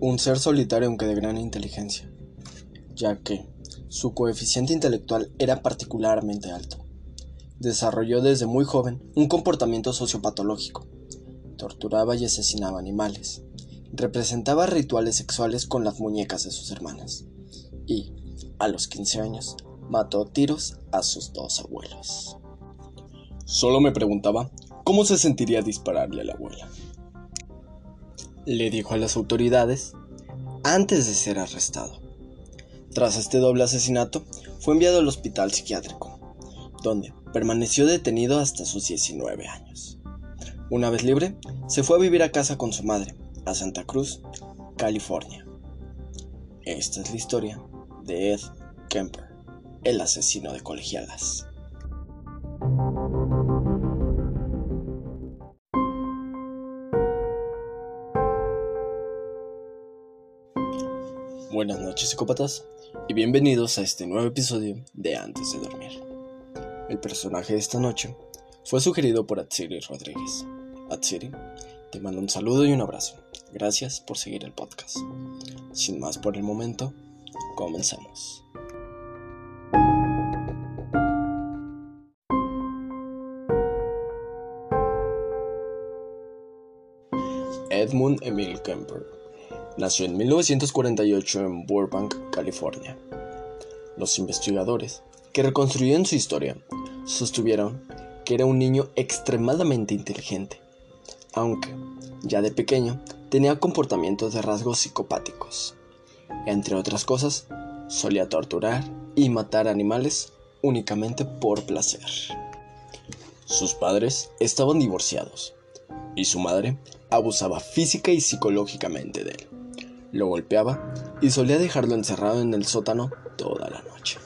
un ser solitario aunque de gran inteligencia, ya que su coeficiente intelectual era particularmente alto. Desarrolló desde muy joven un comportamiento sociopatológico. Torturaba y asesinaba animales. Representaba rituales sexuales con las muñecas de sus hermanas. Y, a los 15 años, mató tiros a sus dos abuelos. Solo me preguntaba cómo se sentiría dispararle a la abuela. Le dijo a las autoridades antes de ser arrestado. Tras este doble asesinato, fue enviado al hospital psiquiátrico, donde permaneció detenido hasta sus 19 años. Una vez libre, se fue a vivir a casa con su madre, a Santa Cruz, California. Esta es la historia de Ed Kemper, el asesino de colegialas. Buenas noches psicópatas y bienvenidos a este nuevo episodio de Antes de Dormir. El personaje de esta noche fue sugerido por Atsiri Rodríguez. Atsiri, te mando un saludo y un abrazo. Gracias por seguir el podcast. Sin más por el momento, comencemos. Edmund Emil Kemper Nació en 1948 en Burbank, California. Los investigadores que reconstruyeron su historia sostuvieron que era un niño extremadamente inteligente, aunque ya de pequeño tenía comportamientos de rasgos psicopáticos. Entre otras cosas, solía torturar y matar animales únicamente por placer. Sus padres estaban divorciados y su madre abusaba física y psicológicamente de él lo golpeaba y solía dejarlo encerrado en el sótano toda la noche.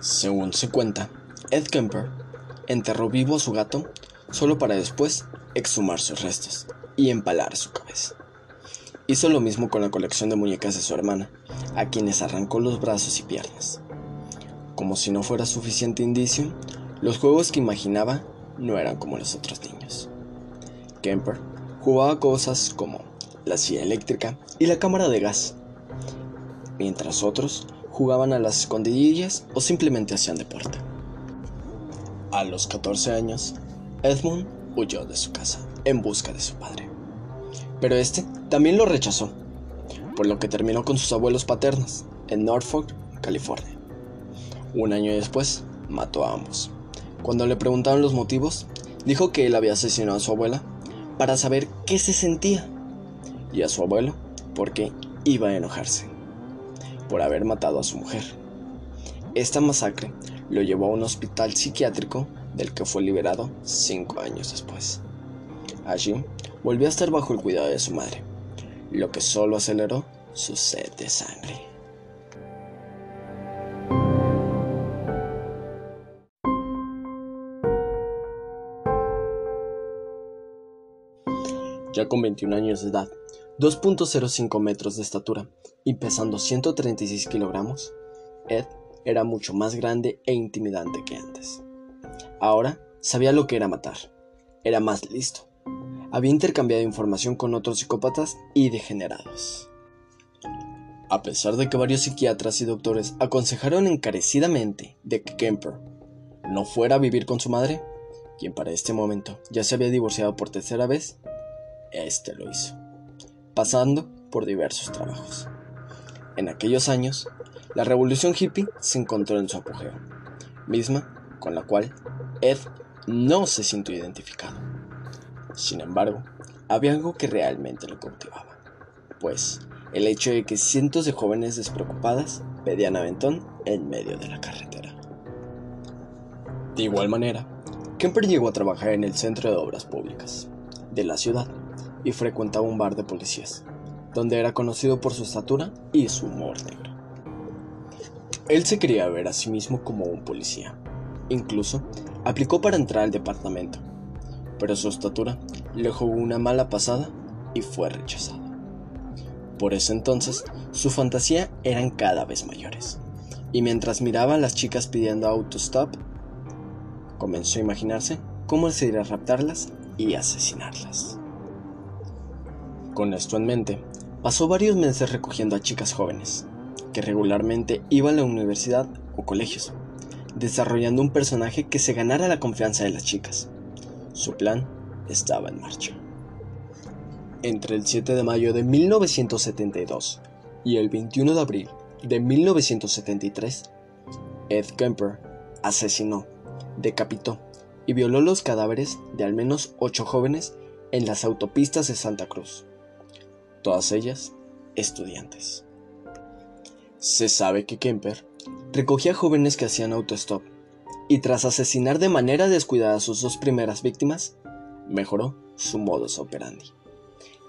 Según se cuenta, Ed Kemper enterró vivo a su gato solo para después exhumar sus restos y empalar su cabeza. Hizo lo mismo con la colección de muñecas de su hermana, a quienes arrancó los brazos y piernas. Como si no fuera suficiente indicio, los juegos que imaginaba no eran como los otros niños. Kemper jugaba cosas como la silla eléctrica y la cámara de gas, mientras otros jugaban a las escondidillas o simplemente hacían deporte. A los 14 años, Edmund huyó de su casa en busca de su padre, pero este también lo rechazó, por lo que terminó con sus abuelos paternos en Norfolk, California. Un año después, mató a ambos. Cuando le preguntaron los motivos, dijo que él había asesinado a su abuela para saber qué se sentía y a su abuelo porque iba a enojarse por haber matado a su mujer. Esta masacre lo llevó a un hospital psiquiátrico del que fue liberado cinco años después. Allí volvió a estar bajo el cuidado de su madre, lo que solo aceleró su sed de sangre. Ya con 21 años de edad, 2.05 metros de estatura y pesando 136 kilogramos, Ed era mucho más grande e intimidante que antes. Ahora sabía lo que era matar. Era más listo. Había intercambiado información con otros psicópatas y degenerados. A pesar de que varios psiquiatras y doctores aconsejaron encarecidamente de que Kemper no fuera a vivir con su madre, quien para este momento ya se había divorciado por tercera vez, este lo hizo pasando por diversos trabajos. En aquellos años, la revolución hippie se encontró en su apogeo, misma con la cual Ed no se sintió identificado. Sin embargo, había algo que realmente lo cautivaba, pues el hecho de que cientos de jóvenes despreocupadas pedían aventón en medio de la carretera. De igual manera, Kemper llegó a trabajar en el Centro de Obras Públicas de la ciudad y frecuentaba un bar de policías, donde era conocido por su estatura y su humor negro. Él se quería ver a sí mismo como un policía. Incluso aplicó para entrar al departamento, pero su estatura le jugó una mala pasada y fue rechazado. Por ese entonces, su fantasía eran cada vez mayores, y mientras miraba a las chicas pidiendo autostop, comenzó a imaginarse cómo sería raptarlas y asesinarlas. Con esto en mente, pasó varios meses recogiendo a chicas jóvenes, que regularmente iban a la universidad o colegios, desarrollando un personaje que se ganara la confianza de las chicas. Su plan estaba en marcha. Entre el 7 de mayo de 1972 y el 21 de abril de 1973, Ed Kemper asesinó, decapitó y violó los cadáveres de al menos ocho jóvenes en las autopistas de Santa Cruz, todas ellas estudiantes. Se sabe que Kemper recogía jóvenes que hacían autostop y tras asesinar de manera descuidada a sus dos primeras víctimas, mejoró su modus operandi,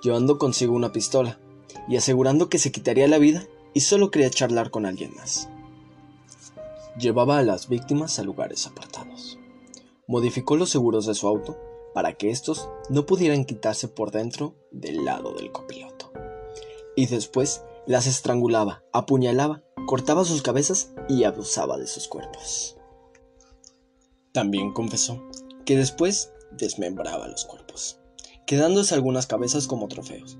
llevando consigo una pistola y asegurando que se quitaría la vida y solo quería charlar con alguien más. Llevaba a las víctimas a lugares apartados. Modificó los seguros de su auto para que estos no pudieran quitarse por dentro del lado del copiloto. Y después las estrangulaba, apuñalaba, cortaba sus cabezas y abusaba de sus cuerpos. También confesó que después desmembraba los cuerpos, quedándose algunas cabezas como trofeos,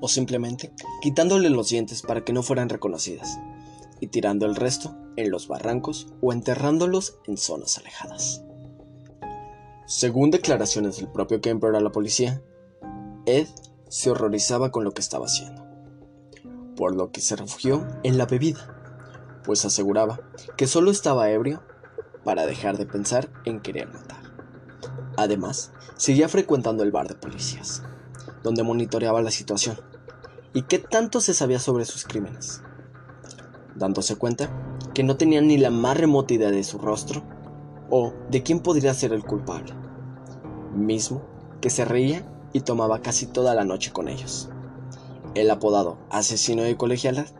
o simplemente quitándole los dientes para que no fueran reconocidas, y tirando el resto en los barrancos o enterrándolos en zonas alejadas. Según declaraciones del propio Kemper a la policía, Ed se horrorizaba con lo que estaba haciendo, por lo que se refugió en la bebida, pues aseguraba que solo estaba ebrio para dejar de pensar en querer matar. Además, seguía frecuentando el bar de policías, donde monitoreaba la situación y qué tanto se sabía sobre sus crímenes, dándose cuenta que no tenían ni la más remota idea de su rostro o de quién podría ser el culpable, mismo que se reía y tomaba casi toda la noche con ellos. El apodado asesino de colegialas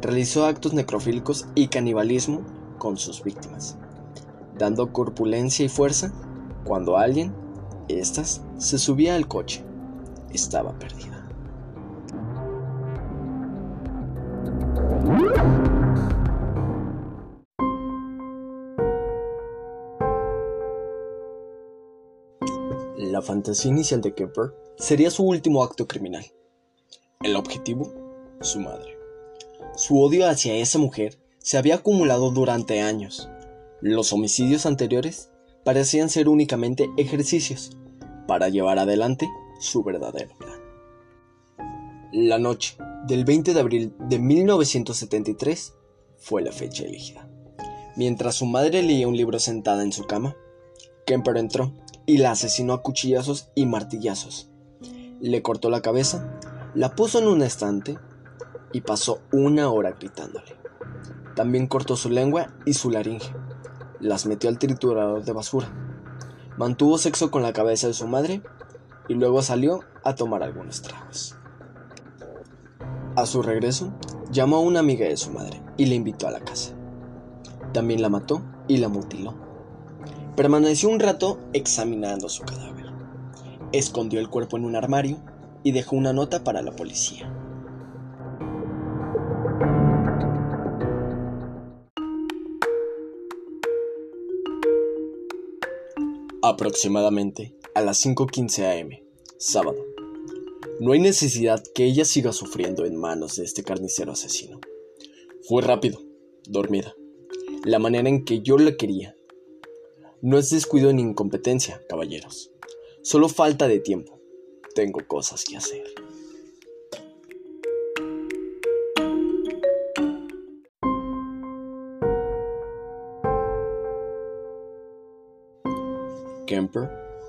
realizó actos necrofílicos y canibalismo con sus víctimas, dando corpulencia y fuerza cuando alguien, estas, se subía al coche. Estaba perdida. Fantasía inicial de Kemper sería su último acto criminal. El objetivo, su madre. Su odio hacia esa mujer se había acumulado durante años. Los homicidios anteriores parecían ser únicamente ejercicios para llevar adelante su verdadero plan. La noche del 20 de abril de 1973 fue la fecha elegida. Mientras su madre leía un libro sentada en su cama, Kemper entró y la asesinó a cuchillazos y martillazos. Le cortó la cabeza, la puso en un estante y pasó una hora gritándole. También cortó su lengua y su laringe. Las metió al triturador de basura. Mantuvo sexo con la cabeza de su madre y luego salió a tomar algunos tragos. A su regreso, llamó a una amiga de su madre y le invitó a la casa. También la mató y la mutiló. Permaneció un rato examinando su cadáver. Escondió el cuerpo en un armario y dejó una nota para la policía. Aproximadamente a las 5.15 am, sábado. No hay necesidad que ella siga sufriendo en manos de este carnicero asesino. Fue rápido, dormida, la manera en que yo la quería no es descuido ni incompetencia, caballeros. Solo falta de tiempo. Tengo cosas que hacer. Kemper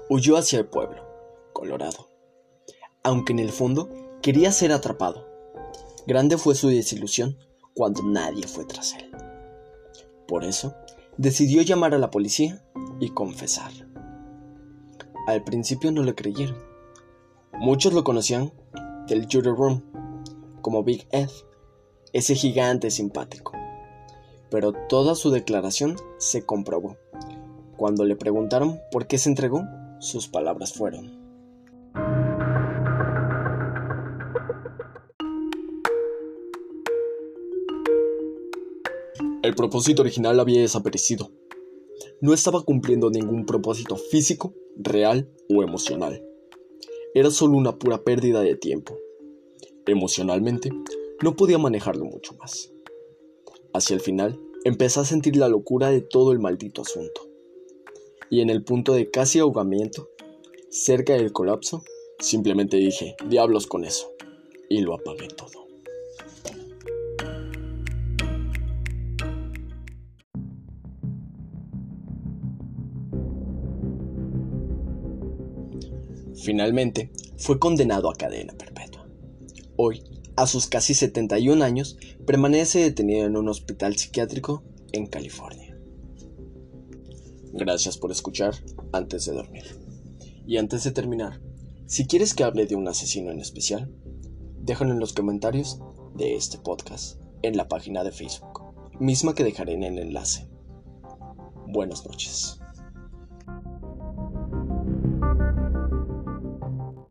huyó hacia el pueblo, Colorado, aunque en el fondo quería ser atrapado. Grande fue su desilusión cuando nadie fue tras él. Por eso, decidió llamar a la policía y confesar. Al principio no le creyeron. Muchos lo conocían del Jury Room como Big Ed, ese gigante simpático. Pero toda su declaración se comprobó. Cuando le preguntaron por qué se entregó, sus palabras fueron. El propósito original había desaparecido no estaba cumpliendo ningún propósito físico, real o emocional. Era solo una pura pérdida de tiempo. Emocionalmente, no podía manejarlo mucho más. Hacia el final, empecé a sentir la locura de todo el maldito asunto. Y en el punto de casi ahogamiento, cerca del colapso, simplemente dije, diablos con eso. Y lo apagué todo. Finalmente, fue condenado a cadena perpetua. Hoy, a sus casi 71 años, permanece detenido en un hospital psiquiátrico en California. Gracias por escuchar antes de dormir. Y antes de terminar, si quieres que hable de un asesino en especial, déjalo en los comentarios de este podcast en la página de Facebook, misma que dejaré en el enlace. Buenas noches.